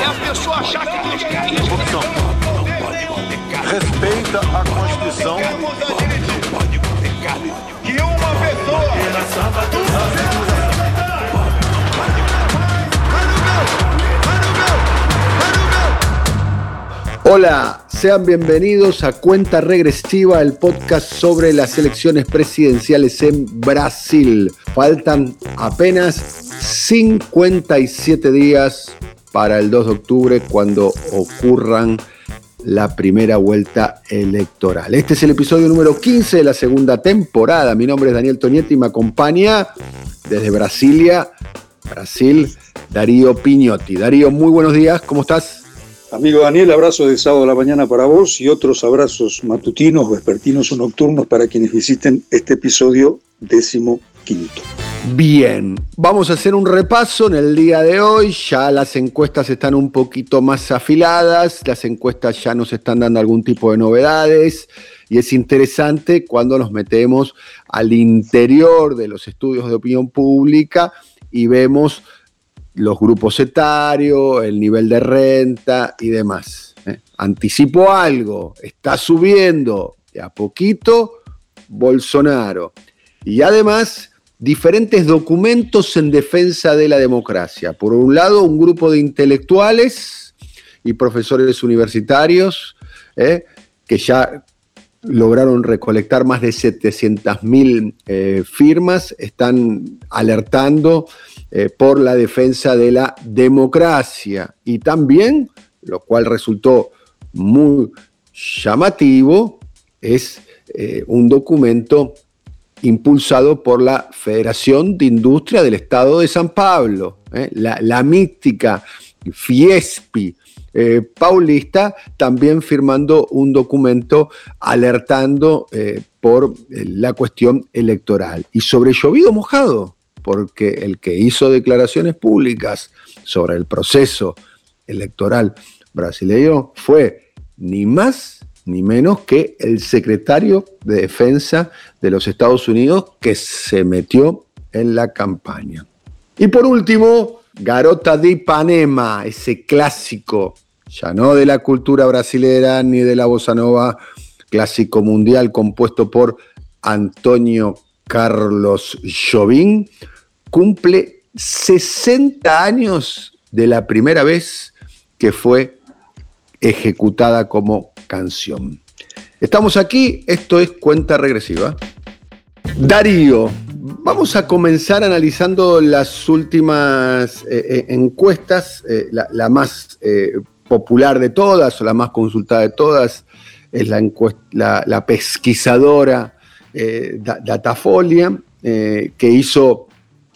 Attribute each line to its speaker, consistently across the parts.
Speaker 1: É a pessoa achar que quer isso.
Speaker 2: Corrupção. Respeita a Constituição.
Speaker 3: que uma pessoa
Speaker 4: Hola, sean bienvenidos a Cuenta Regresiva, el podcast sobre las elecciones presidenciales en Brasil. Faltan apenas 57 días para el 2 de octubre cuando ocurran la primera vuelta electoral. Este es el episodio número 15 de la segunda temporada. Mi nombre es Daniel Tonietti y me acompaña desde Brasilia, Brasil, Darío Piñotti. Darío, muy buenos días, ¿cómo estás?
Speaker 5: Amigo Daniel, abrazo de sábado a la mañana para vos y otros abrazos matutinos, vespertinos o nocturnos para quienes visiten este episodio décimo
Speaker 4: Bien, vamos a hacer un repaso en el día de hoy. Ya las encuestas están un poquito más afiladas, las encuestas ya nos están dando algún tipo de novedades y es interesante cuando nos metemos al interior de los estudios de opinión pública y vemos los grupos etarios, el nivel de renta y demás. ¿eh? Anticipo algo, está subiendo de a poquito Bolsonaro. Y además, diferentes documentos en defensa de la democracia. Por un lado, un grupo de intelectuales y profesores universitarios ¿eh? que ya lograron recolectar más de 700.000 eh, firmas, están alertando eh, por la defensa de la democracia. Y también, lo cual resultó muy llamativo, es eh, un documento impulsado por la Federación de Industria del Estado de San Pablo, ¿eh? la, la mítica Fiespi eh, paulista, también firmando un documento alertando eh, por la cuestión electoral. Y sobre llovido mojado, porque el que hizo declaraciones públicas sobre el proceso electoral brasileño fue ni más ni menos que el secretario de Defensa de los Estados Unidos que se metió en la campaña. Y por último, Garota de Ipanema, ese clásico, ya no de la cultura brasilera ni de la bossa nova, clásico mundial compuesto por Antonio Carlos Jobim, cumple 60 años de la primera vez que fue ejecutada como canción. Estamos aquí, esto es cuenta regresiva. Darío, vamos a comenzar analizando las últimas eh, eh, encuestas, eh, la, más popular de todas o la más consultada de todas es la, la, la pesquisadora Datafolia, que hizo,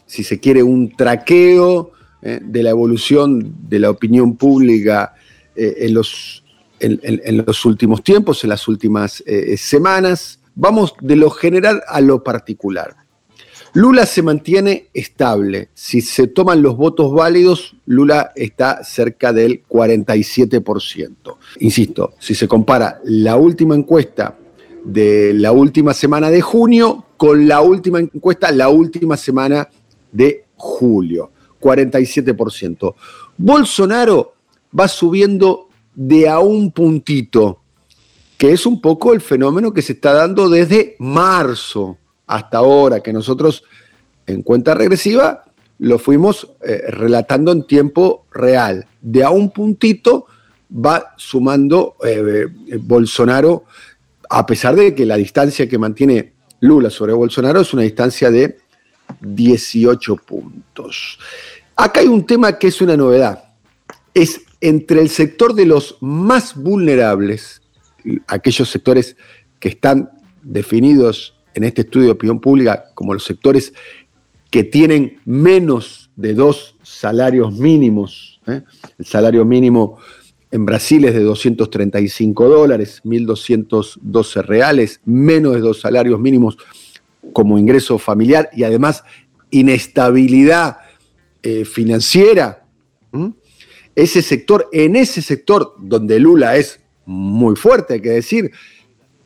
Speaker 4: si se quiere, un traqueo de la evolución de la opinión pública en los en, los últimos tiempos, en las últimas eh, semanas. Vamos de lo general a lo particular. Lula se mantiene estable. Si se toman los votos válidos, Lula está cerca del 47%. Insisto, si se compara la última encuesta de la última semana de junio con la última encuesta, la última semana de julio, 47%. Bolsonaro va subiendo de a un puntito, que es un poco el fenómeno que se está dando desde marzo hasta ahora, que nosotros en cuenta regresiva lo fuimos eh, relatando en tiempo real. De a un puntito va sumando eh, Bolsonaro, a pesar de que la distancia que mantiene Lula sobre Bolsonaro es una distancia de 18 puntos. Acá hay un tema que es una novedad. Es entre el sector de los más vulnerables, aquellos sectores que están definidos en este estudio de opinión pública como los sectores que tienen menos de dos salarios mínimos, ¿eh? el salario mínimo en Brasil es de 235 dólares, 1.212 reales, menos de dos salarios mínimos como ingreso familiar y además inestabilidad eh, financiera. Ese sector, en ese sector donde Lula es muy fuerte, hay que decir,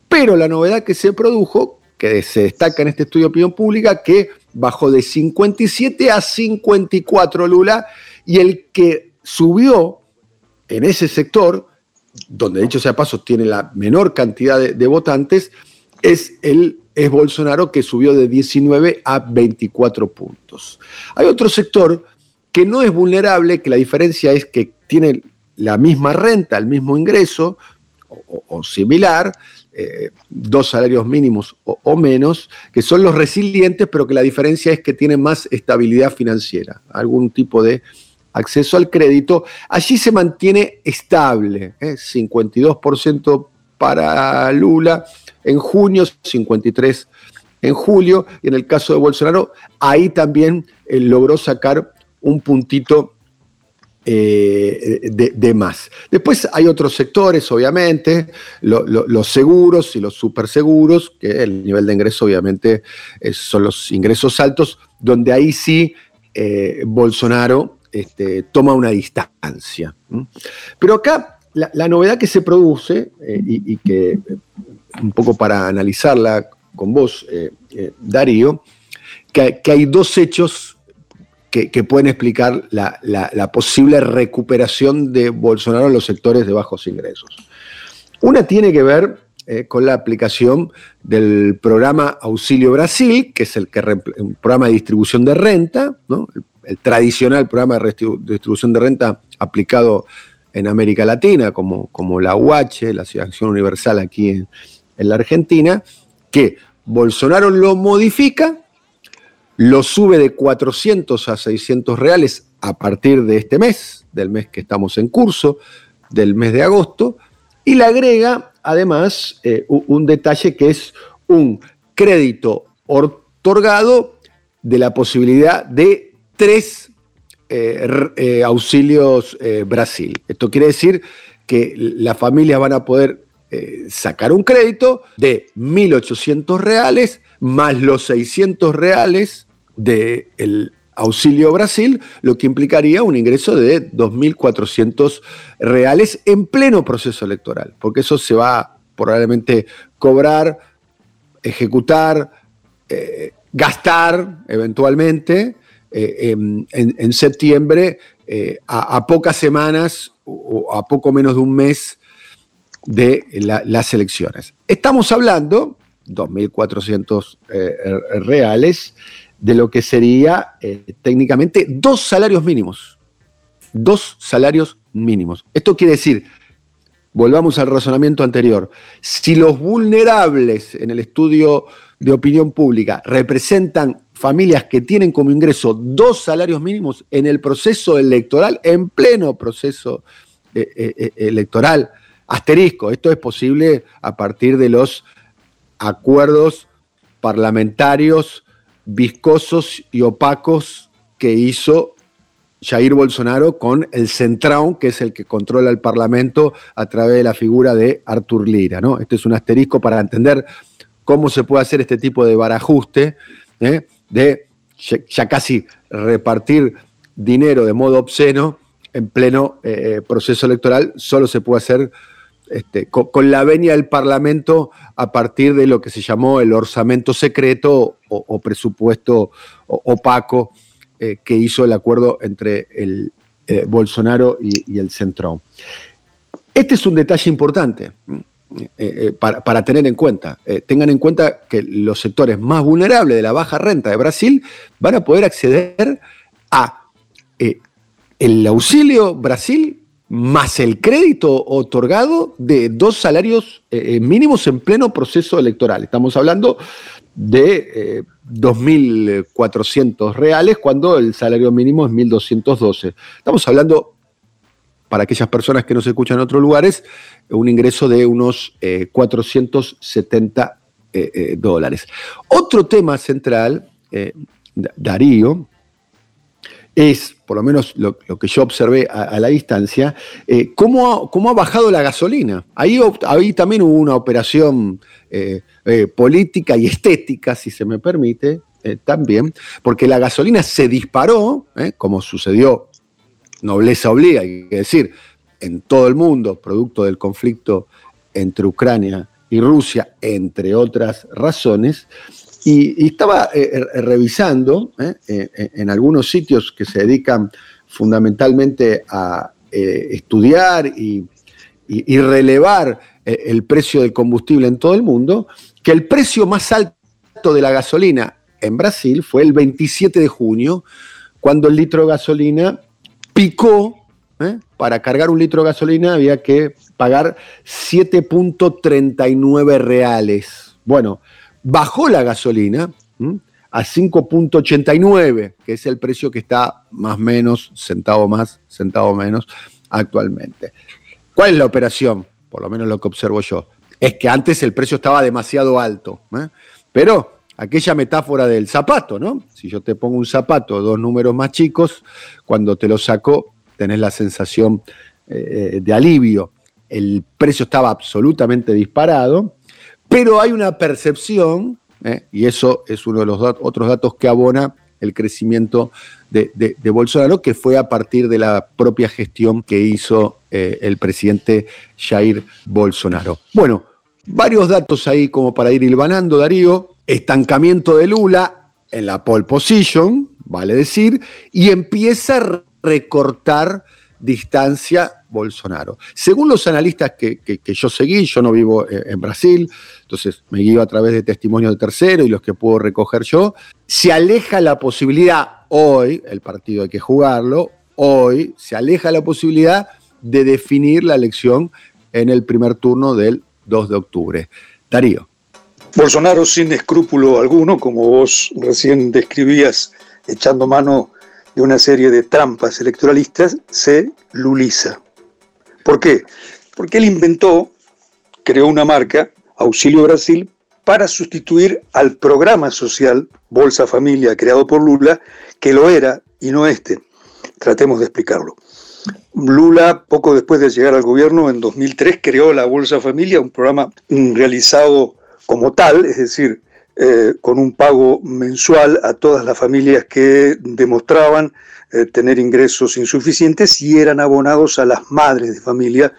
Speaker 4: pero la novedad que se produjo, que se destaca en este estudio de opinión pública, que bajó de 57 a 54 Lula y el que subió en ese sector, donde dicho sea paso tiene la menor cantidad de, votantes, es el es Bolsonaro que subió de 19 a 24 puntos. Hay otro sector que no es vulnerable, que la diferencia es que tiene la misma renta, el mismo ingreso o, similar, eh, dos salarios mínimos o, menos, que son los resilientes, pero que la diferencia es que tienen más estabilidad financiera, algún tipo de acceso al crédito, allí se mantiene estable, 52% ¿eh? para Lula en junio, 53% en julio, y en el caso de Bolsonaro, ahí también eh, logró sacar un puntito eh, de, más. Después hay otros sectores, obviamente, los seguros y los superseguros, que el nivel de ingreso obviamente son los ingresos altos, donde ahí sí Bolsonaro este, toma una distancia. Pero acá la, novedad que se produce, eh, y, que eh, un poco para analizarla con vos, eh, Darío, que, hay dos hechos que, pueden explicar la, posible recuperación de Bolsonaro en los sectores de bajos ingresos. Una tiene que ver con la aplicación del programa Auxilio Brasil, que es el que, un programa de distribución de renta, ¿no? el tradicional programa de distribución de renta aplicado en América Latina, como, como la UH, la Acción Universal aquí en, la Argentina, que Bolsonaro lo modifica, lo sube de 400 a 600 reales a partir de este mes, del mes que estamos en curso, del mes de agosto, y le agrega además eh, un detalle que es un crédito otorgado de la posibilidad de tres eh, eh, auxilios Brasil. Esto quiere decir que las familias van a poder sacar un crédito de 1.800 reales más los 600 reales del auxilio Brasil, lo que implicaría un ingreso de 2.400 reales en pleno proceso electoral, porque eso se va probablemente cobrar, ejecutar, gastar eventualmente eh, en, septiembre, eh, a, pocas semanas o a poco menos de un mes de las elecciones. Estamos hablando, 2.400 eh, reales, de lo que sería técnicamente dos salarios mínimos. Dos salarios mínimos. Esto quiere decir, volvamos al razonamiento anterior, si los vulnerables en el estudio de opinión pública representan familias que tienen como ingreso dos salarios mínimos en el proceso electoral, en pleno proceso eh, eh, eh, electoral. Asterisco, esto es posible a partir de los acuerdos parlamentarios viscosos y opacos que hizo Jair Bolsonaro con el Centrão, que es el que controla el Parlamento a través de la figura de Artur Lira. ¿no? Este es un asterisco para entender cómo se puede hacer este tipo de barajuste de ya casi repartir dinero de modo obsceno en pleno eh, proceso electoral, solo se puede hacer este, con, la venia del Parlamento a partir de lo que se llamó el orzamento secreto o, presupuesto opaco eh, que hizo el acuerdo entre el eh, Bolsonaro y, el Centrón. Este es un detalle importante. Eh, eh, para, tener en cuenta. Tengan en cuenta que los sectores más vulnerables de la baja renta de Brasil van a poder acceder a el auxilio Brasil más el crédito otorgado de dos salarios mínimos en pleno proceso electoral. Estamos hablando de 2.400 reales cuando el salario mínimo es 1.212. Estamos hablando para aquellas personas que nos escuchan en otros lugares, un ingreso de unos 470 eh, eh, eh, dólares. Otro tema central, Darío, es por lo menos lo, que yo observé a, la distancia, eh, cómo, ha, bajado la gasolina. Ahí, ahí también hubo una operación eh, eh, política y estética, si se me permite, también, porque la gasolina se disparó, como sucedió, nobleza obliga, hay que decir, en todo el mundo, producto del conflicto entre Ucrania y Rusia, entre otras razones, y, estaba eh, eh, revisando eh, en algunos sitios que se dedican fundamentalmente a estudiar y, relevar el precio del combustible en todo el mundo, que el precio más alto de la gasolina en Brasil fue el 27 de junio, cuando el litro de gasolina picó. Para cargar un litro de gasolina había que pagar 7.39 reales. Bueno, bajó la gasolina a 5.89, que es el precio que está más menos, centavo más, centavo menos actualmente. ¿Cuál es la operación? Por lo menos lo que observo yo. Es que antes el precio estaba demasiado alto. ¿eh? Pero aquella metáfora del zapato, ¿no? Si yo te pongo un zapato, dos números más chicos, cuando te lo saco tenés la sensación eh, de alivio. El precio estaba absolutamente disparado pero hay una percepción, ¿eh? y eso es uno de los otros datos que abona el crecimiento de, Bolsonaro, que fue a partir de la propia gestión que hizo eh, el presidente Jair Bolsonaro. Bueno, varios datos ahí como para ir hilvanando, Darío. Estancamiento de Lula en la pole position, vale decir, y empieza a recortar distancia Bolsonaro. Según los analistas que, yo seguí, yo no vivo eh, en Brasil, entonces me guío a través de testimonios de tercero y los que puedo recoger yo, se aleja la posibilidad, hoy, el partido hay que jugarlo, hoy se aleja la posibilidad de definir la elección en el primer turno del 2 de octubre. Darío.
Speaker 5: Bolsonaro sin escrúpulo alguno, como vos recién describías, echando mano de una serie de trampas electoralistas, se luliza. ¿Por qué? Porque él inventó, creó una marca, Auxilio Brasil, para sustituir al programa social Bolsa Familia creado por Lula, que lo era y no este. Tratemos de explicarlo. Lula, poco después de llegar al gobierno, en 2003, creó la Bolsa Familia, un programa realizado como tal, es decir, eh, con un pago mensual a todas las familias que demostraban eh, tener ingresos insuficientes y eran abonados a las madres de familia,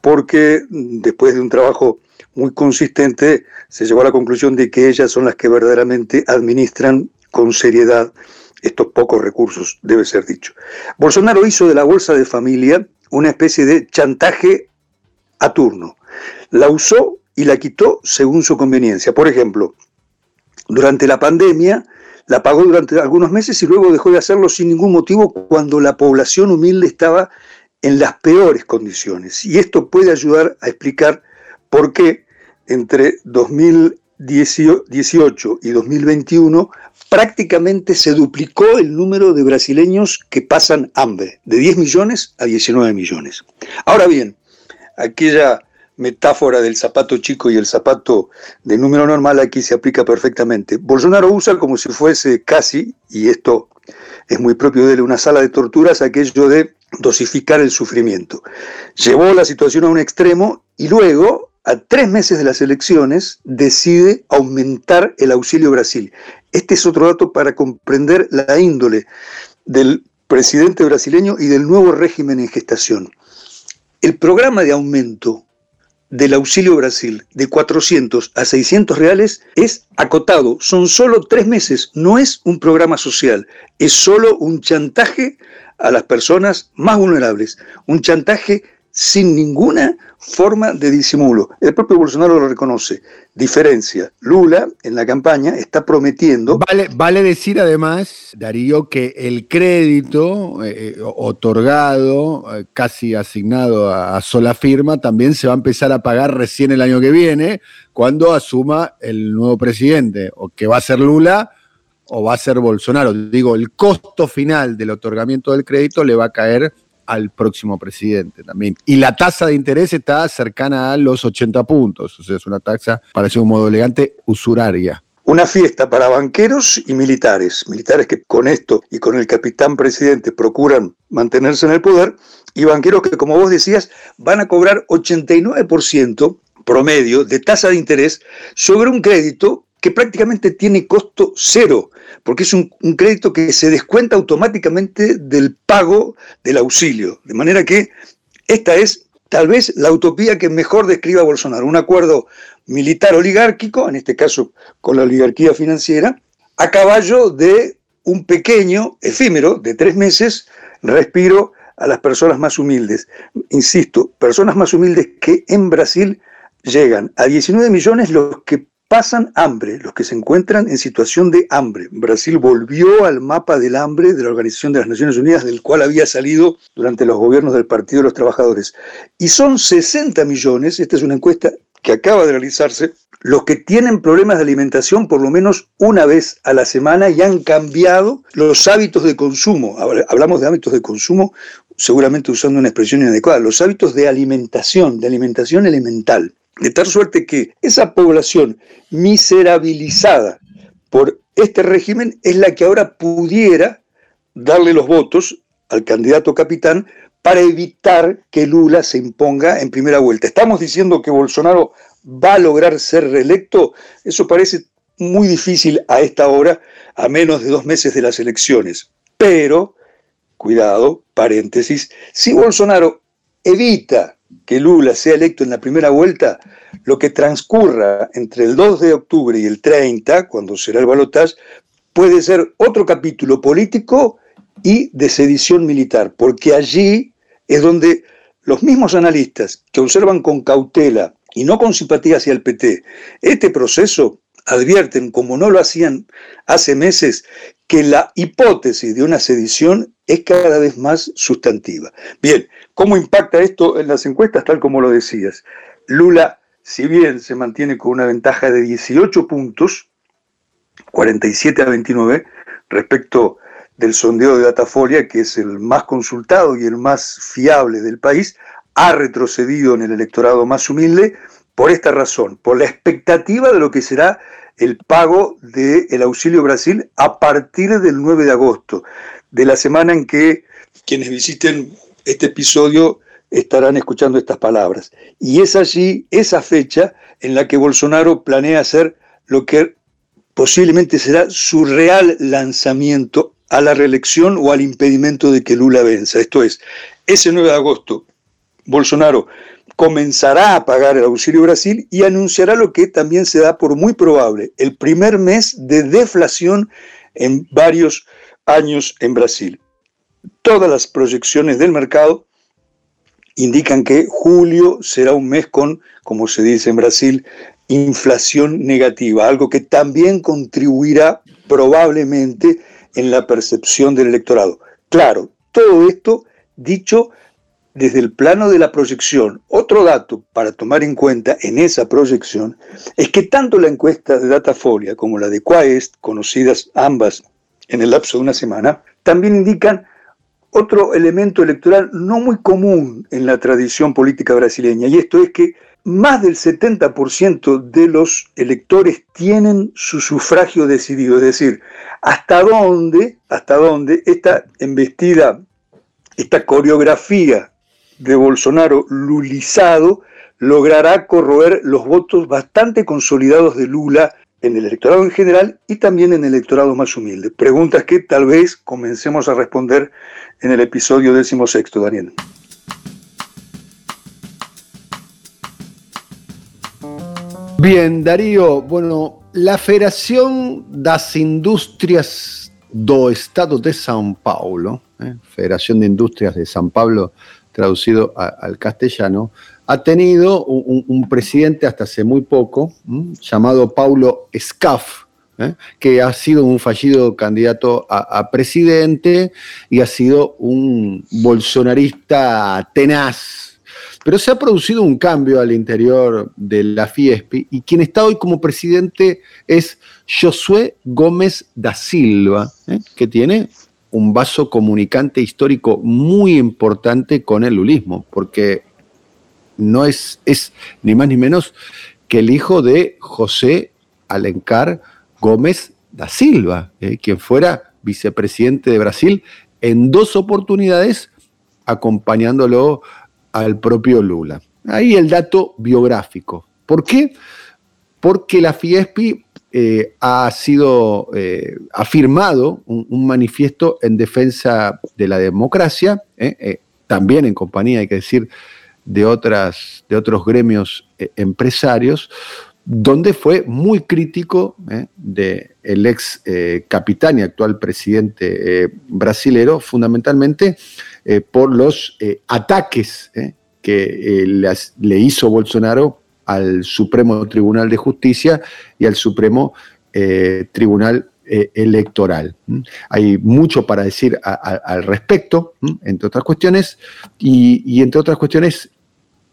Speaker 5: porque después de un trabajo muy consistente se llegó a la conclusión de que ellas son las que verdaderamente administran con seriedad estos pocos recursos, debe ser dicho. Bolsonaro hizo de la bolsa de familia una especie de chantaje a turno. La usó y la quitó según su conveniencia. Por ejemplo, durante la pandemia, la pagó durante algunos meses y luego dejó de hacerlo sin ningún motivo cuando la población humilde estaba en las peores condiciones. Y esto puede ayudar a explicar por qué entre 2018 y 2021 prácticamente se duplicó el número de brasileños que pasan hambre, de 10 millones a 19 millones. Ahora bien, aquella metáfora del zapato chico y el zapato de número normal aquí se aplica perfectamente. Bolsonaro usa como si fuese casi, y esto es muy propio de él, una sala de torturas, aquello de dosificar el sufrimiento. Llevó la situación a un extremo y luego, a tres meses de las elecciones, decide aumentar el auxilio Brasil. Este es otro dato para comprender la índole del presidente brasileño y del nuevo régimen en gestación. El programa de aumento del Auxilio Brasil de 400 a 600 reales es acotado. Son solo tres meses. No es un programa social. Es solo un chantaje a las personas más vulnerables. Un chantaje sin ninguna forma de disimulo. El propio Bolsonaro lo reconoce. Diferencia, Lula en la campaña está prometiendo...
Speaker 4: Vale, decir además, Darío, que el crédito eh, eh, otorgado, eh, casi asignado a, sola firma, también se va a empezar a pagar recién el año que viene, cuando asuma el nuevo presidente, o que va a ser Lula o va a ser Bolsonaro. Digo, el costo final del otorgamiento del crédito le va a caer al próximo presidente también. Y la tasa de interés está cercana a los 80 puntos, o sea, es una tasa, para decir un modo elegante, usuraria.
Speaker 5: una fiesta para banqueros y militares, militares que con esto y con el capitán presidente procuran mantenerse en el poder, y banqueros que, como vos decías, van a cobrar 89% promedio de tasa de interés sobre un crédito que prácticamente tiene costo cero, porque es un, crédito que se descuenta automáticamente del pago del auxilio. De manera que esta es tal vez la utopía que mejor describa Bolsonaro, un acuerdo militar oligárquico, en este caso con la oligarquía financiera, a caballo de un pequeño, efímero, de tres meses, respiro a las personas más humildes. Insisto, personas más humildes que en Brasil llegan a 19 millones los que pasan hambre, los que se encuentran en situación de hambre. Brasil volvió al mapa del hambre de la Organización de las Naciones Unidas, del cual había salido durante los gobiernos del Partido de los Trabajadores. Y son 60 millones, esta es una encuesta que acaba de realizarse, los que tienen problemas de alimentación por lo menos una vez a la semana y han cambiado los hábitos de consumo. Hablamos de hábitos de consumo seguramente usando una expresión inadecuada, los hábitos de alimentación, de alimentación elemental. De tal suerte que esa población miserabilizada por este régimen es la que ahora pudiera darle los votos al candidato capitán para evitar que Lula se imponga en primera vuelta. Estamos diciendo que Bolsonaro va a lograr ser reelecto. Eso parece muy difícil a esta hora, a menos de dos meses de las elecciones. Pero, cuidado, paréntesis, si Bolsonaro evita que Lula sea electo en la primera vuelta, lo que transcurra entre el 2 de octubre y el 30, cuando será el balotaje, puede ser otro capítulo político y de sedición militar, porque allí es donde los mismos analistas que observan con cautela y no con simpatía hacia el PT este proceso advierten, como no lo hacían hace meses, que la hipótesis de una sedición es cada vez más sustantiva. Bien, ¿cómo impacta esto en las encuestas? Tal como lo decías. Lula, si bien se mantiene con una ventaja de 18 puntos, 47 a 29, respecto del sondeo de Datafolia, que es el más consultado y el más fiable del país, ha retrocedido en el electorado más humilde por esta razón, por la expectativa de lo que será el pago del auxilio Brasil a partir del 9 de agosto, de la semana en que quienes visiten este episodio estarán escuchando estas palabras. Y es allí, esa fecha, en la que Bolsonaro planea hacer lo que posiblemente será su real lanzamiento a la reelección o al impedimento de que Lula venza. Esto es, ese 9 de agosto, Bolsonaro comenzará a pagar el auxilio Brasil y anunciará lo que también se da por muy probable, el primer mes de deflación en varios años en Brasil. Todas las proyecciones del mercado indican que julio será un mes con, como se dice en Brasil, inflación negativa, algo que también contribuirá probablemente en la percepción del electorado. Claro, todo esto dicho desde el plano de la proyección, otro dato para tomar en cuenta en esa proyección es que tanto la encuesta de Datafolia como la de Quaest, conocidas ambas en el lapso de una semana, también indican otro elemento electoral no muy común en la tradición política brasileña, y esto es que más del 70% de los electores tienen su sufragio decidido, es decir, hasta dónde, hasta dónde esta embestida, esta coreografía de Bolsonaro lulizado logrará corroer los votos bastante consolidados de Lula en el electorado en general y también en el electorado más humilde. Preguntas que tal vez comencemos a responder en el episodio sexto, Daniel.
Speaker 4: Bien, Darío, bueno, la Federación das Industrias do Estado de São Paulo, eh, Federación de Industrias de São Paulo, traducido al castellano, ha tenido un, presidente hasta hace muy poco, llamado Paulo Scaff, ¿eh? que ha sido un fallido candidato a, presidente y ha sido un bolsonarista tenaz. Pero se ha producido un cambio al interior de la Fiespi y quien está hoy como presidente es Josué Gómez da Silva, ¿eh? que tiene un vaso comunicante histórico muy importante con el lulismo, porque no es, es ni más ni menos que el hijo de José Alencar Gómez da Silva, eh, quien fuera vicepresidente de Brasil en dos oportunidades acompañándolo al propio Lula. Ahí el dato biográfico. ¿Por qué? Porque la Fiespi eh, ha sido, eh, ha firmado un, manifiesto en defensa de la democracia, eh, también en compañía, hay que decir, de, otras, de otros gremios empresarios, donde fue muy crítico del el ex capitán y actual presidente brasilero, fundamentalmente por los ataques que le hizo Bolsonaro al Supremo Tribunal de Justicia y al Supremo eh, Tribunal eh, Electoral. Hay mucho para decir al respecto, entre otras cuestiones, y, entre otras cuestiones,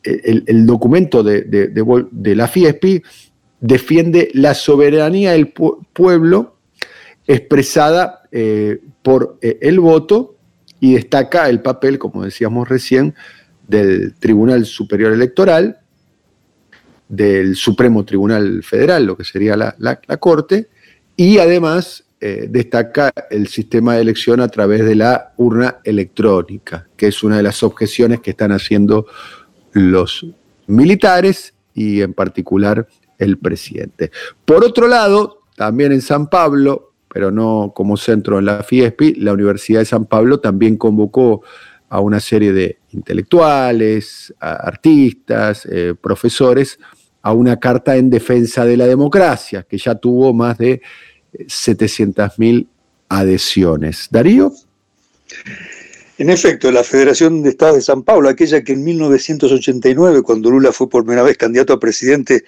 Speaker 4: el, documento de, la FIESPI defiende la soberanía del pueblo expresada eh, por el voto y destaca el papel, como decíamos recién, del Tribunal Superior Electoral, del Supremo Tribunal Federal, lo que sería la, Corte, y además eh, destaca el sistema de elección a través de la urna electrónica, que es una de las objeciones que están haciendo los militares y en particular el presidente. Por otro lado, también en San Pablo, pero no como centro en la FIESPI, la Universidad de San Pablo también convocó a una serie de intelectuales, artistas, eh, profesores, a una carta en defensa de la democracia, que ya tuvo más de 700.000 adhesiones. Darío.
Speaker 5: En efecto, la Federación de Estados de San Pablo, aquella que en 1989, cuando Lula fue por primera vez candidato a presidente,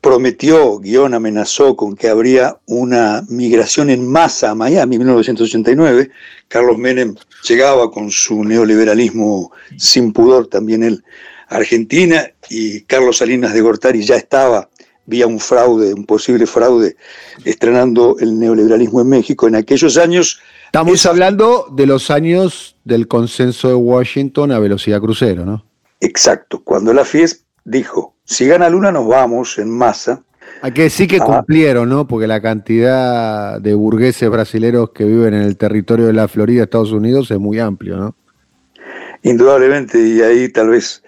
Speaker 5: prometió, guion amenazó con que habría una migración en masa a Miami en 1989. Carlos Menem llegaba con su neoliberalismo sin pudor, también él Argentina y Carlos Salinas de Gortari ya estaba vía un fraude, un posible fraude, estrenando el neoliberalismo en México. En aquellos años...
Speaker 4: Estamos hablando de los años del consenso de Washington a velocidad crucero, ¿no?
Speaker 5: Exacto. Cuando la FIES dijo, si gana Luna nos vamos en masa.
Speaker 4: Hay que decir que cumplieron, ¿no? Porque la cantidad de burgueses brasileños que viven en el territorio de la Florida, Estados Unidos, es muy amplio, ¿no?
Speaker 5: Indudablemente, y ahí tal vez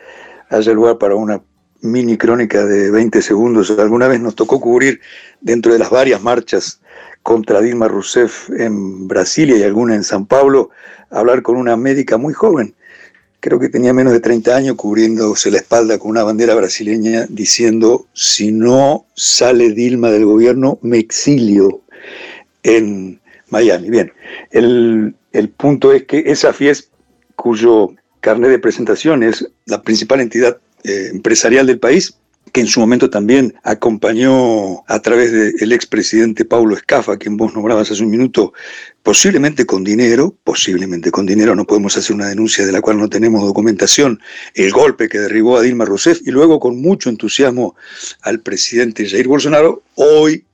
Speaker 5: haya lugar para una mini crónica de 20 segundos. Alguna vez nos tocó cubrir dentro de las varias marchas contra Dilma Rousseff en Brasilia y alguna en San Pablo, hablar con una médica muy joven, creo que tenía menos de 30 años, cubriéndose la espalda con una bandera brasileña, diciendo, si no sale Dilma del gobierno, me exilio en Miami. Bien, el, el punto es que esa fiesta, cuyo carnet de presentación es la principal entidad eh, empresarial del país, que en su momento también acompañó a través del expresidente Paulo Escafa, quien vos nombrabas hace un minuto, posiblemente con dinero, posiblemente con dinero, no podemos hacer una denuncia de la cual no tenemos documentación, el golpe que derribó a Dilma Rousseff y luego con mucho entusiasmo al presidente Jair Bolsonaro, hoy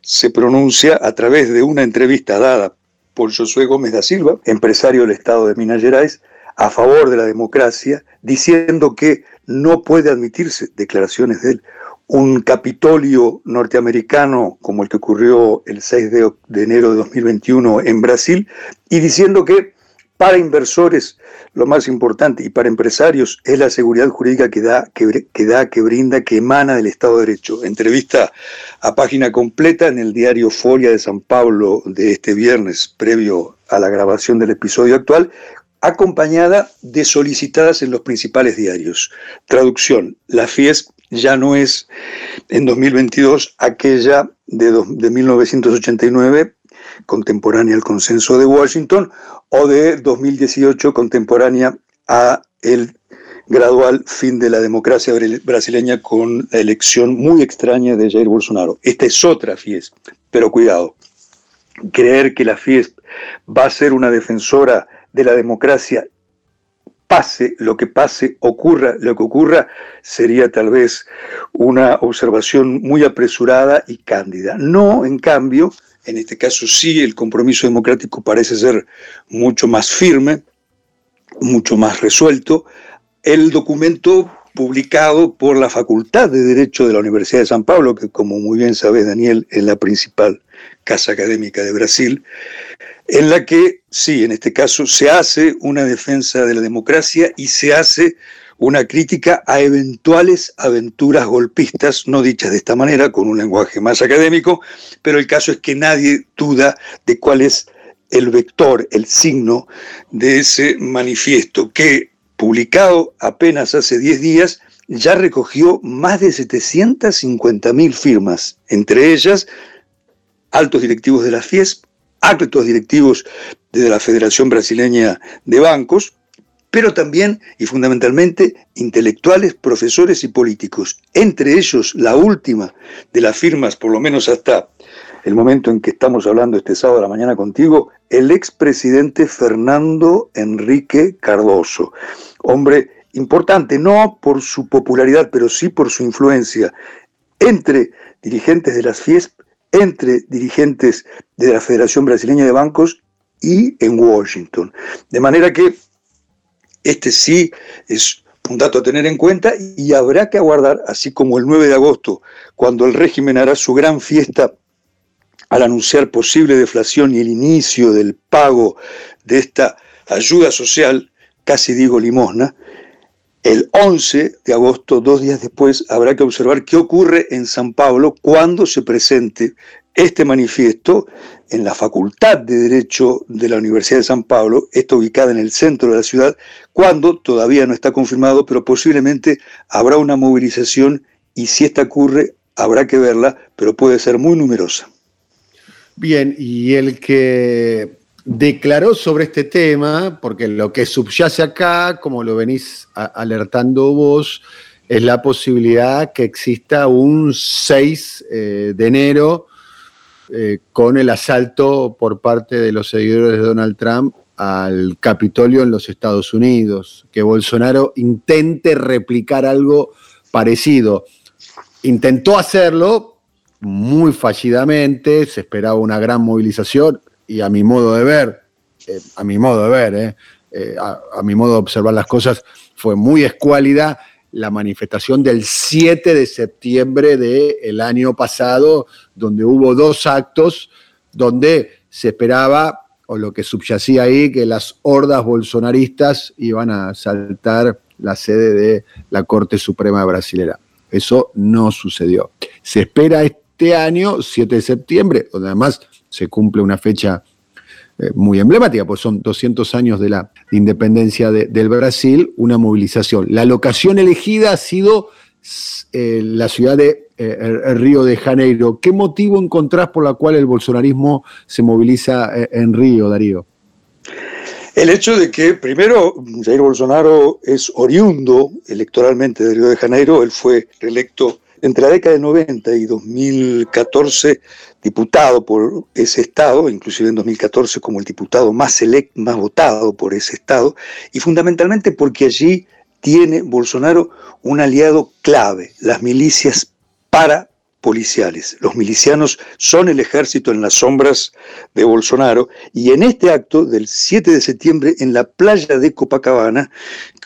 Speaker 5: se pronuncia a través de una entrevista dada por Josué Gómez da Silva, empresario del estado de Minas Gerais, a favor de la democracia, diciendo que no puede admitirse declaraciones de él. Un Capitolio norteamericano como el que ocurrió el 6 de, enero de 2021 en Brasil, y diciendo que para inversores lo más importante y para empresarios es la seguridad jurídica que da, que, que, da, que brinda, que emana del Estado de Derecho. Entrevista a página completa en el diario Folia de San Pablo de este viernes, previo a la grabación del episodio actual, acompañada de solicitadas en los principales diarios. Traducción, la FIES ya no es en 2022 aquella de, de 1989 contemporánea al consenso de Washington o de 2018 contemporánea a el gradual fin de la democracia brasileña con la elección muy extraña de Jair Bolsonaro. Esta es otra FIES, pero cuidado, creer que la FIES va a ser una defensora de la democracia, pase lo que pase, ocurra lo que ocurra, sería tal vez una observación muy apresurada y cándida. No, en cambio, en este caso sí, el compromiso democrático parece ser mucho más firme, mucho más resuelto. El documento publicado por la Facultad de Derecho de la Universidad de San Pablo, que como muy bien sabes, Daniel, es la principal casa académica de Brasil, en la que, sí, en este caso, se hace una defensa de la democracia y se hace una crítica a eventuales aventuras golpistas, no dichas de esta manera, con un lenguaje más académico, pero el caso es que nadie duda de cuál es el vector, el signo de ese manifiesto, que publicado apenas hace 10 días, ya recogió más de 750.000 firmas, entre ellas altos directivos de la FIESP, altos directivos de la Federación Brasileña de Bancos, pero también y fundamentalmente intelectuales, profesores y políticos. Entre ellos, la última de las firmas, por lo menos hasta el momento en que estamos hablando este sábado a la mañana contigo, el expresidente Fernando Enrique Cardoso, hombre importante, no por su popularidad, pero sí por su influencia entre dirigentes de las FIESP, entre dirigentes de la Federación Brasileña de Bancos y en Washington. De manera que este sí es un dato a tener en cuenta y habrá que aguardar, así como el 9 de agosto, cuando el régimen hará su gran fiesta al anunciar posible deflación y el inicio del pago de esta ayuda social, casi digo limosna, el 11 de agosto, dos días después, habrá que observar qué ocurre en San Pablo cuando se presente este manifiesto en la Facultad de Derecho de la Universidad de San Pablo, está ubicada en el centro de la ciudad, cuando todavía no está confirmado, pero posiblemente habrá una movilización y si esta ocurre, habrá que verla, pero puede ser muy numerosa.
Speaker 4: Bien, y el que declaró sobre este tema, porque lo que subyace acá, como lo venís alertando vos, es la posibilidad que exista un 6 eh, de enero eh, con el asalto por parte de los seguidores de Donald Trump al Capitolio en los Estados Unidos, que Bolsonaro intente replicar algo parecido. Intentó hacerlo muy fallidamente, se esperaba una gran movilización y a mi modo de ver, eh, a mi modo de ver, eh, a, a mi modo de observar las cosas, fue muy escuálida la manifestación del 7 de septiembre del año pasado, donde hubo dos actos donde se esperaba, o lo que subyacía ahí, que las hordas bolsonaristas iban a saltar la sede de la Corte Suprema Brasilera. Eso no sucedió. Se espera este año, 7 de septiembre, donde además se cumple una fecha eh, muy emblemática, pues son 200 años de la independencia del Brasil, una movilización. La locación elegida ha sido eh, la ciudad de eh, Río de Janeiro. ¿Qué motivo encontrás por la cual el bolsonarismo se moviliza en Río, Darío?
Speaker 5: El hecho de que, primero, Jair Bolsonaro es oriundo electoralmente de Río de Janeiro, él fue reelecto entre la década de 90 y 2014 diputado por ese estado, inclusive en 2014 como el diputado más elect, más votado por ese estado, y fundamentalmente porque allí tiene Bolsonaro un aliado clave, las milicias parapoliciales. Los milicianos son el ejército en las sombras de Bolsonaro y en este acto del 7 de septiembre en la playa de Copacabana,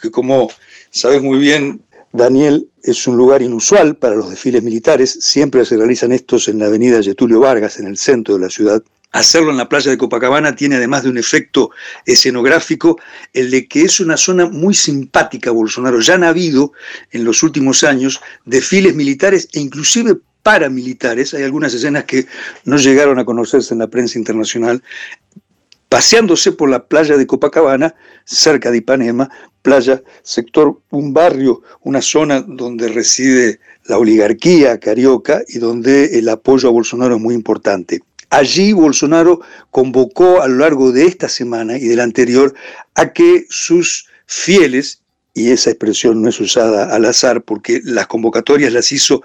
Speaker 5: que como sabes muy bien Daniel es un lugar inusual para los desfiles militares, siempre se realizan estos en la avenida Getulio Vargas, en el centro de la ciudad. Hacerlo en la playa de Copacabana tiene además de un efecto escenográfico, el de que es una zona muy simpática Bolsonaro. Ya han habido en los últimos años desfiles militares e inclusive paramilitares. Hay algunas escenas que no llegaron a conocerse en la prensa internacional, paseándose por la playa de Copacabana, cerca de Ipanema, playa, sector, un barrio, una zona donde reside la oligarquía carioca y donde el apoyo a Bolsonaro es muy importante. Allí Bolsonaro convocó a lo largo de esta semana y de la anterior a que sus fieles, y esa expresión no es usada al azar porque las convocatorias las hizo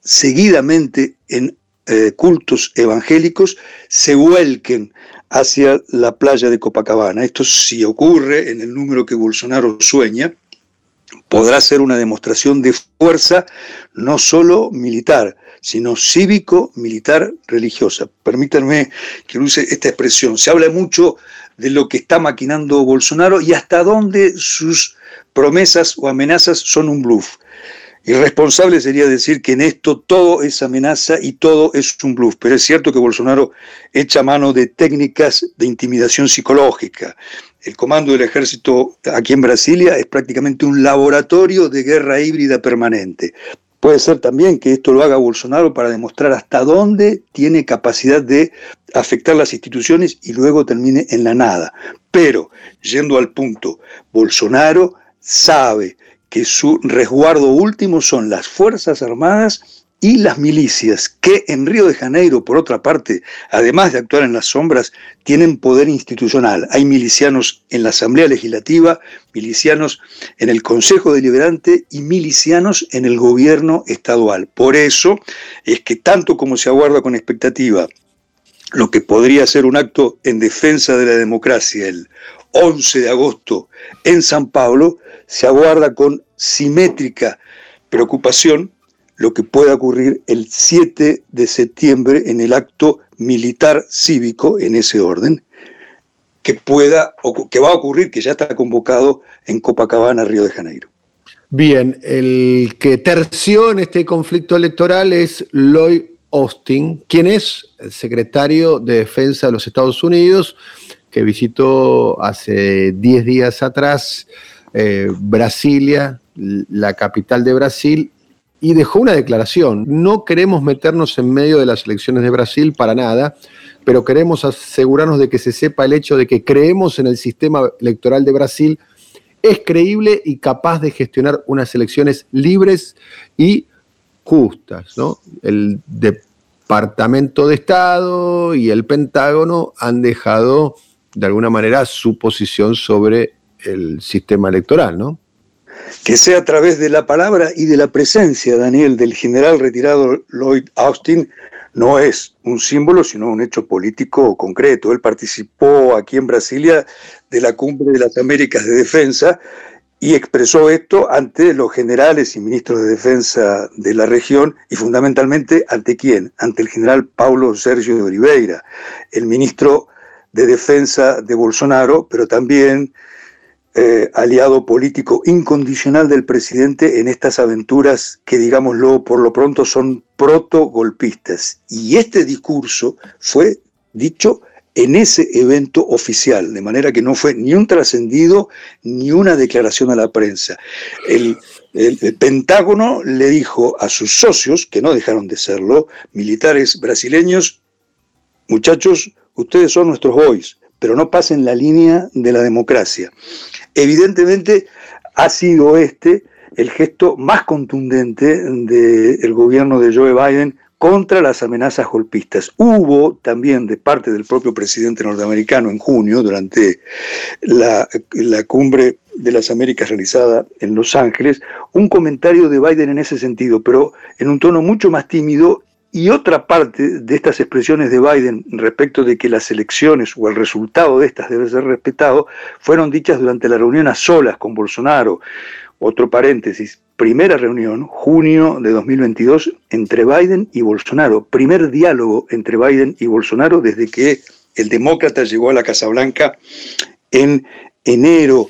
Speaker 5: seguidamente en eh, cultos evangélicos, se vuelquen hacia la playa de Copacabana. Esto si ocurre en el número que Bolsonaro sueña, podrá ser una demostración de fuerza no solo militar, sino cívico, militar, religiosa. Permítanme que use esta expresión. Se habla mucho de lo que está maquinando Bolsonaro y hasta dónde sus promesas o amenazas son un bluff. Irresponsable sería decir que en esto todo es amenaza y todo es un bluff, pero es cierto que Bolsonaro echa mano de técnicas de intimidación psicológica. El comando del ejército aquí en Brasilia es prácticamente un laboratorio de guerra híbrida permanente. Puede ser también que esto lo haga Bolsonaro para demostrar hasta dónde tiene capacidad de afectar las instituciones y luego termine en la nada. Pero, yendo al punto, Bolsonaro sabe que su resguardo último son las Fuerzas Armadas y las milicias, que en Río de Janeiro, por otra parte, además de actuar en las sombras, tienen poder institucional. Hay milicianos en la Asamblea Legislativa, milicianos en el Consejo Deliberante y milicianos en el gobierno estadual. Por eso es que tanto como se aguarda con expectativa lo que podría ser un acto en defensa de la democracia el 11 de agosto en San Pablo, se aguarda con simétrica preocupación lo que pueda ocurrir el 7 de septiembre en el acto militar cívico en ese orden, que pueda que va a ocurrir, que ya está convocado en Copacabana, Río de Janeiro.
Speaker 4: Bien, el que terció en este conflicto electoral es Lloyd Austin, quien es el secretario de Defensa de los Estados Unidos, que visitó hace 10 días atrás eh, Brasilia, la capital de Brasil, y dejó una declaración. No queremos meternos en medio de las elecciones de Brasil para nada, pero queremos asegurarnos de que se sepa el hecho de que creemos en el sistema electoral de Brasil, es creíble y capaz de gestionar unas elecciones libres y justas. El Departamento de Estado y el Pentágono han dejado de alguna manera su posición sobre el sistema electoral, ¿no?
Speaker 5: Que sea a través de la palabra y de la presencia, Daniel, del general retirado Lloyd Austin, no es un símbolo, sino un hecho político concreto. Él participó aquí en Brasilia de la cumbre de las Américas de Defensa y expresó esto ante los generales y ministros de defensa de la región y fundamentalmente ante quién? Ante el general Paulo Sergio de Oliveira, el ministro de defensa de Bolsonaro, pero también eh, aliado político incondicional del presidente en estas aventuras que, digámoslo por lo pronto, son proto-golpistas. Y este discurso fue dicho en ese evento oficial, de manera que no fue ni un trascendido ni una declaración a la prensa. El, Pentágono le dijo a sus socios, que no dejaron de serlo, militares brasileños, muchachos, ustedes son nuestros boys, pero no pasen la línea de la democracia. Evidentemente ha sido este el gesto más contundente del gobierno de Joe Biden contra las amenazas golpistas. Hubo también de parte del propio presidente norteamericano en junio, durante la, cumbre de las Américas realizada en Los Ángeles, un comentario de Biden en ese sentido, pero en un tono mucho más tímido y otra parte de estas expresiones de Biden respecto de que las elecciones o el resultado de estas debe ser respetado, fueron dichas durante la reunión a solas con Bolsonaro. Otro paréntesis, primera reunión, junio de 2022, entre Biden y Bolsonaro. Primer diálogo entre Biden y Bolsonaro desde que el demócrata llegó a la Casa Blanca en enero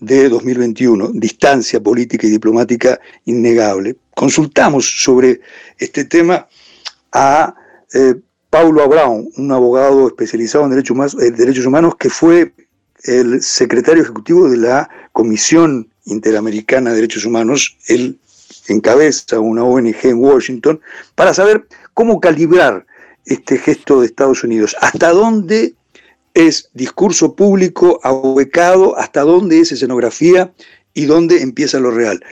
Speaker 5: de 2021. Distancia política y diplomática innegable. Consultamos sobre este tema a eh, Paulo Abraun, un abogado especializado en derechos humanos, eh, derechos humanos que fue el secretario ejecutivo de la Comisión Interamericana de Derechos Humanos, él encabeza una ONG en Washington, para saber cómo calibrar este gesto de Estados Unidos, hasta dónde es discurso público ahuecado, hasta dónde es escenografía y dónde empieza lo real.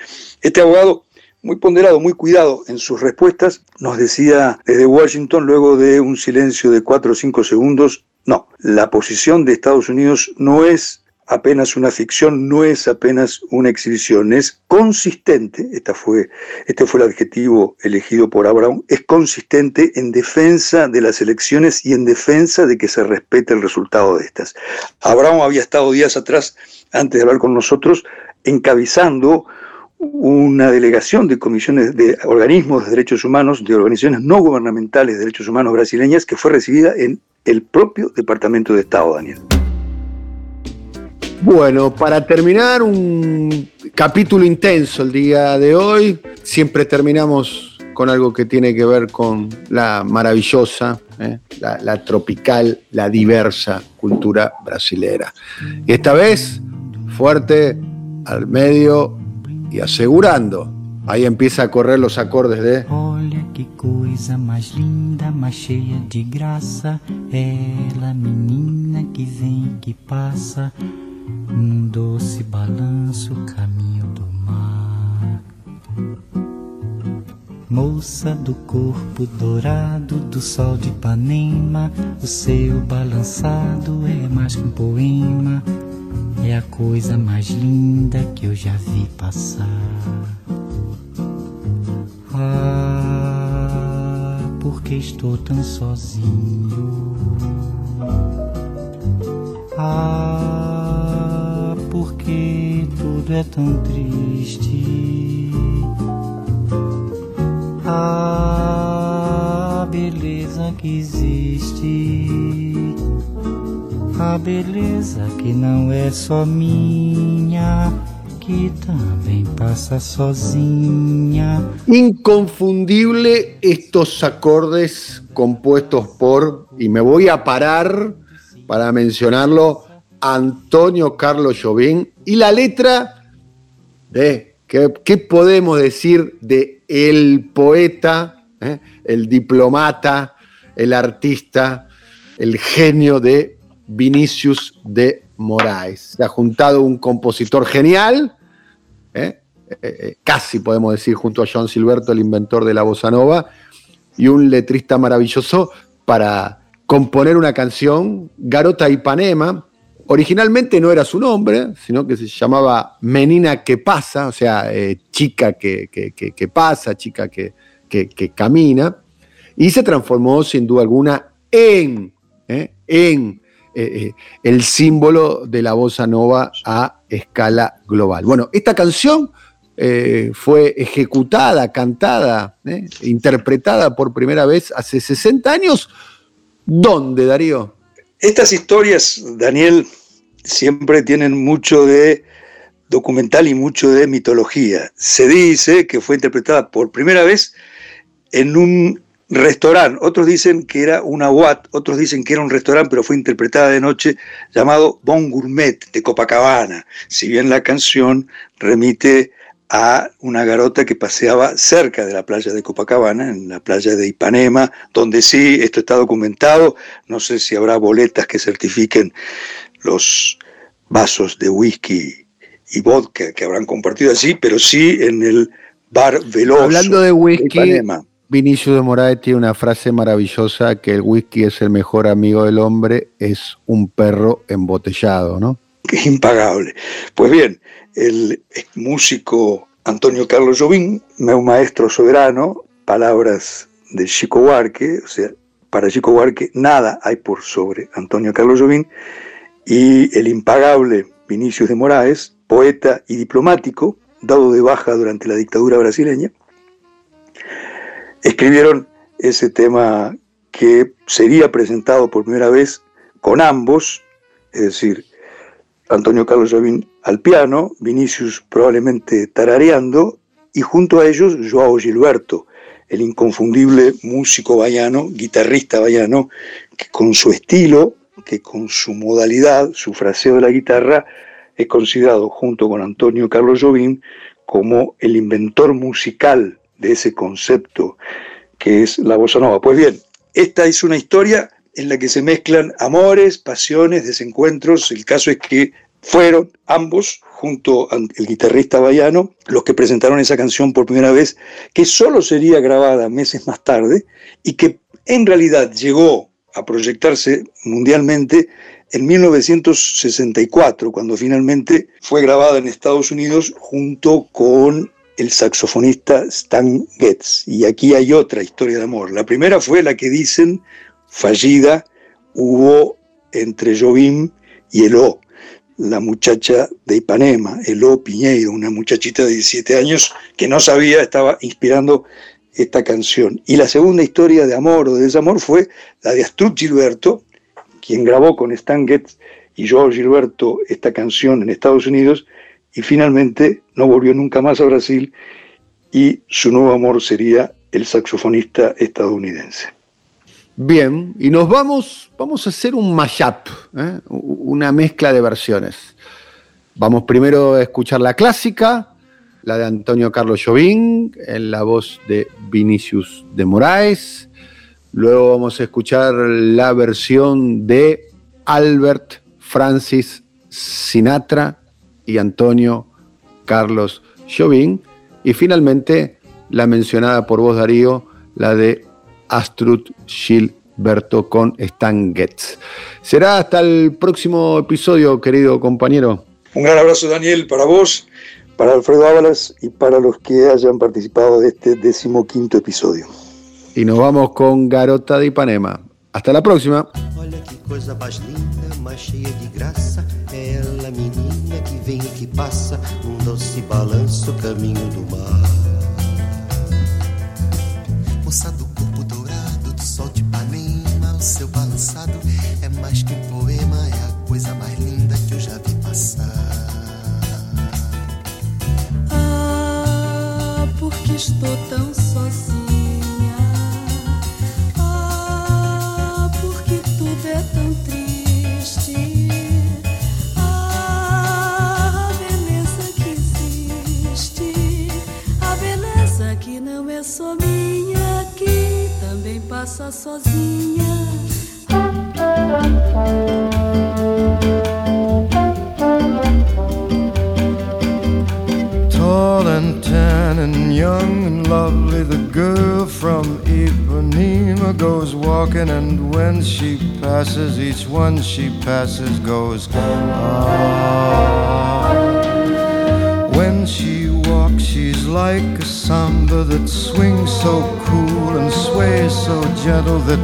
Speaker 5: Este abogado, muy ponderado, muy cuidado en sus respuestas, nos decía desde Washington, luego de un silencio de cuatro o cinco segundos, no, la posición de Estados Unidos no es apenas una ficción, no es apenas una exhibición, es consistente, esta fue, este fue el adjetivo elegido por Abraham, es consistente en defensa de las elecciones y en defensa de que se respete el resultado de estas. Abraham había estado días atrás, antes de hablar con nosotros, encabezando una delegación de comisiones de organismos de derechos humanos, de organizaciones no gubernamentales de derechos humanos brasileñas, que fue recibida en el propio Departamento de Estado, Daniel.
Speaker 4: Bueno, para terminar un capítulo intenso el día de hoy, siempre terminamos con algo que tiene que ver con la maravillosa, eh, la, tropical, la diversa cultura brasilera. Y esta vez, fuerte, al medio y asegurando. Ahí empieza a correr los acordes de...
Speaker 6: Olha que coisa mais linda, mais cheia de graça. Ela, menina que vem, que passa, num doce balanço, caminho do mar. Moça do corpo dourado do sol de Ipanema, o seu balançado é mais que um poema. É a coisa mais linda que eu já vi passar. Ah, porque estou tão sozinho. Ah, porque tudo é tão triste. Ah, beleza que existe. A beleza que não é só minha que também passa sozinha.
Speaker 4: Inconfundible estos acordes compuestos por, y me voy a parar para mencionarlo, Antonio Carlos Jobim y la letra de, ¿qué, qué podemos decir de el poeta, eh, el diplomata, el artista, el genio de Vinicius de Moraes? Se ha juntado un compositor genial, ¿eh? Eh, casi podemos decir, junto a John Silberto, el inventor de la bossa nova, y un letrista maravilloso para componer una canción, Garota Ipanema. Originalmente no era su nombre, sino que se llamaba Menina que pasa, o sea, eh, chica que, que, que, que, pasa, chica que, camina, y se transformó sin duda alguna en, en el símbolo de la bossa nova a escala global. Bueno, esta canción eh, fue ejecutada, cantada, eh, interpretada por primera vez hace 60 años. ¿Dónde, Darío?
Speaker 5: Estas historias, Daniel, siempre tienen mucho de documental y mucho de mitología. Se dice que fue interpretada por primera vez en un restaurante. Otros dicen que era una Watt, otros dicen que era un restaurante, pero fue interpretada de noche, llamado Bon Gourmet de Copacabana. Si bien la canción remite a una garota que paseaba cerca de la playa de Copacabana, en la playa de Ipanema, donde sí, esto está documentado, no sé si habrá boletas que certifiquen los vasos de whisky y vodka que habrán compartido así, pero sí en el bar Veloso.
Speaker 4: Hablando de whisky, de Vinicius de Moraes tiene una frase maravillosa que el whisky es el mejor amigo del hombre, es un perro embotellado, ¿no?
Speaker 5: Impagable. Pues bien, el músico Antonio Carlos Jobim, meu maestro soberano, palabras de Chico Huarque, o sea, para Chico Huarque nada hay por sobre Antonio Carlos Jobim, y el impagable Vinicius de Moraes, poeta y diplomático, dado de baja durante la dictadura brasileña, escribieron ese tema que sería presentado por primera vez con ambos, es decir, Antonio Carlos Jobim al piano, Vinicius probablemente tarareando, y junto a ellos Joao Gilberto, el inconfundible músico baiano, guitarrista baiano, que con su estilo, que con su modalidad, su fraseo de la guitarra, es considerado junto con Antonio Carlos Jobim como el inventor musical de ese concepto que es la bossa nova. Pues bien, esta es una historia en la que se mezclan amores, pasiones, desencuentros. El caso es que fueron ambos, junto al guitarrista Bayano, los que presentaron esa canción por primera vez, que solo sería grabada meses más tarde y que en realidad llegó a proyectarse mundialmente en 1964, cuando finalmente fue grabada en Estados Unidos junto con el saxofonista Stan Getz. Y aquí hay otra historia de amor. La primera fue la que dicen fallida hubo entre Jobim y Eló, la muchacha de Ipanema, Eló Piñeiro, una muchachita de 17 años que no sabía, estaba inspirando esta canción. Y la segunda historia de amor o de desamor fue la de Astrud Gilberto, quien grabó con Stan Getz y Joao Gilberto esta canción en Estados Unidos y finalmente no volvió nunca más a Brasil y su nuevo amor sería el saxofonista estadounidense.
Speaker 4: Bien, y nos vamos, vamos a hacer un mashup, ¿eh? una mezcla de versiones. Vamos primero a escuchar la clásica, la de Antonio Carlos Jobim, en la voz de Vinicius de Moraes. Luego vamos a escuchar la versión de Albert Francis Sinatra y Antonio Carlos Jobim. Y finalmente la mencionada por vos, Darío, la de Astrud Gilberto con Stan Getz. Será hasta el próximo episodio, querido compañero.
Speaker 5: Un gran abrazo, Daniel, para vos, para Alfredo Ábalas y para los que hayan participado de este decimoquinto episodio.
Speaker 4: Y nos vamos con Garota de Ipanema. Hasta la próxima.
Speaker 7: Olha que coisa mais linda, mais cheia de graça. É ela, menina que vem e que passa num doce balanço caminho do mar. Moça do corpo dourado, do sol de Ipanema, o seu balançado é mais que um poema, é a coisa mais linda que eu já vi passar.
Speaker 8: Ah, porque estou tão sozinha. Sozinha.
Speaker 9: Tall and tan and young and lovely, the girl from Ipanema goes walking, and when she passes, each one she passes goes. Ah. Like a samba that swings so cool and sways so gentle that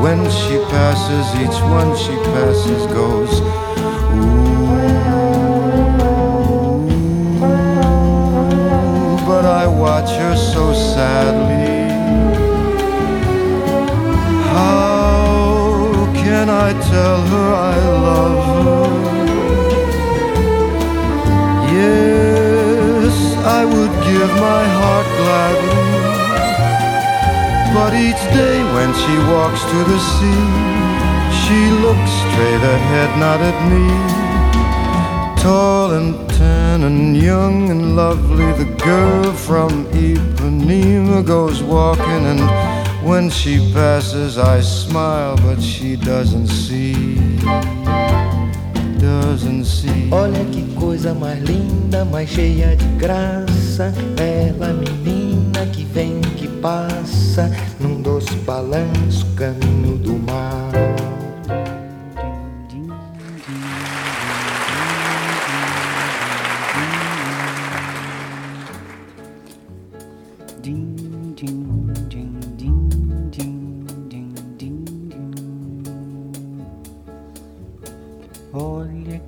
Speaker 9: when she passes, each one she passes goes. Ooh, but I watch her so sadly. How can I tell her I love her? Yes, I would give my heart gladly. But each day when she walks to the sea, she looks straight ahead, not at me. Tall and tan and young and lovely, the girl from Ipanema goes walking, and when she passes, I smile, but she doesn't see.
Speaker 7: Olha que coisa mais linda, mais cheia de graça. Ela, menina que vem, que passa num doce balanço, caminho do mar.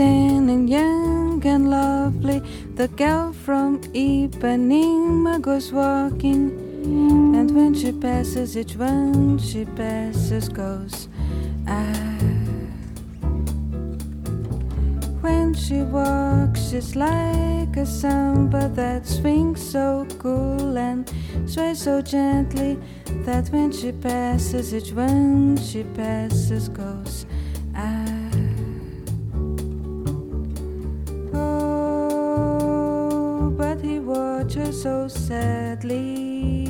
Speaker 8: And and young and lovely, the girl from Ipanema goes walking.
Speaker 10: And when she passes, each one she passes goes. Ah. When she walks, she's like a samba that swings so cool and sways so gently that when she passes, each one she passes goes. So sadly.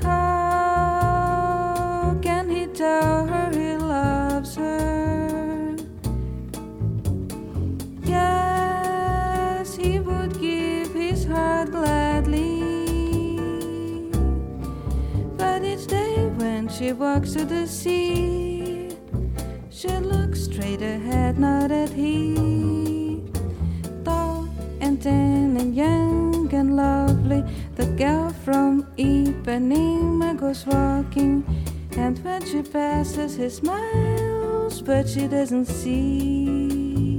Speaker 10: How can he tell her he loves her? Yes, he would give his heart gladly. But each day when she walks to the sea, she looks straight ahead, not at he. Tan and young and lovely, the girl from Ipanema goes walking. And when she passes, he smiles, but she doesn't see.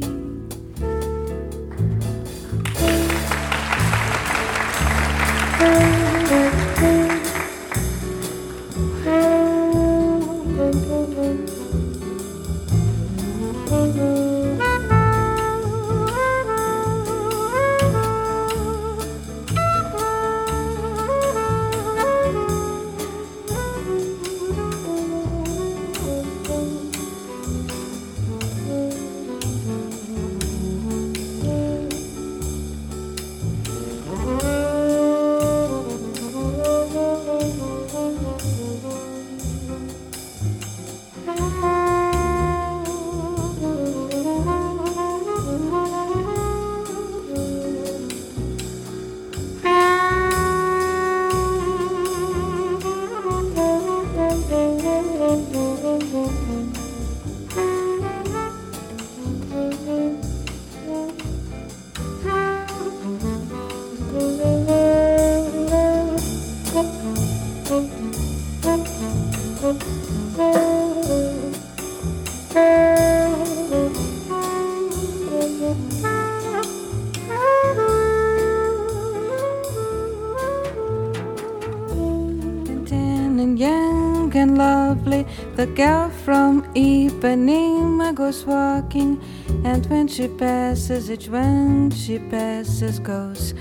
Speaker 10: The girl from Ipanema goes walking, and when she passes, each one she passes goes.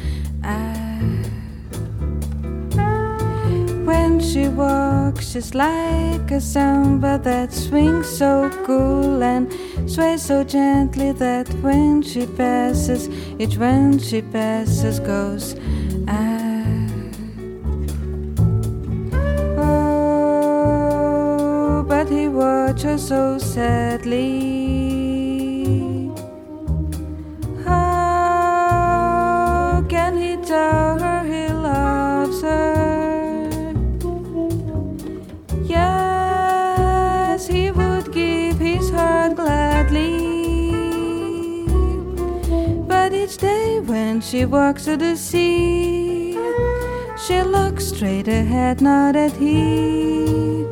Speaker 10: Ah. When she walks, she's like a samba that swings so cool and sways so gently that when she passes, each one she passes goes. Watches so sadly. How can he tell her he loves her? Yes, he would give his heart gladly. But each day when she walks to the sea, she looks straight ahead, not at he.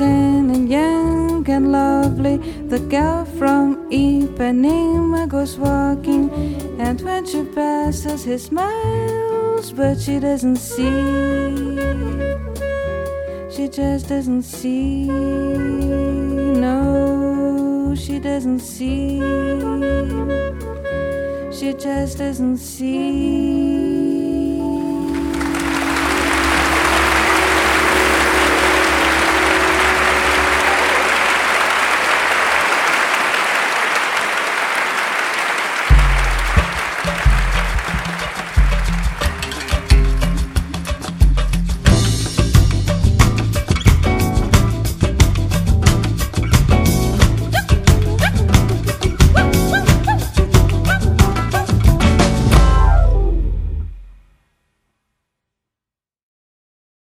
Speaker 10: And young and lovely, the girl from Ipanema goes walking, and when she passes, he smiles, but she doesn't see. She just doesn't see. No, she doesn't see. She just doesn't see.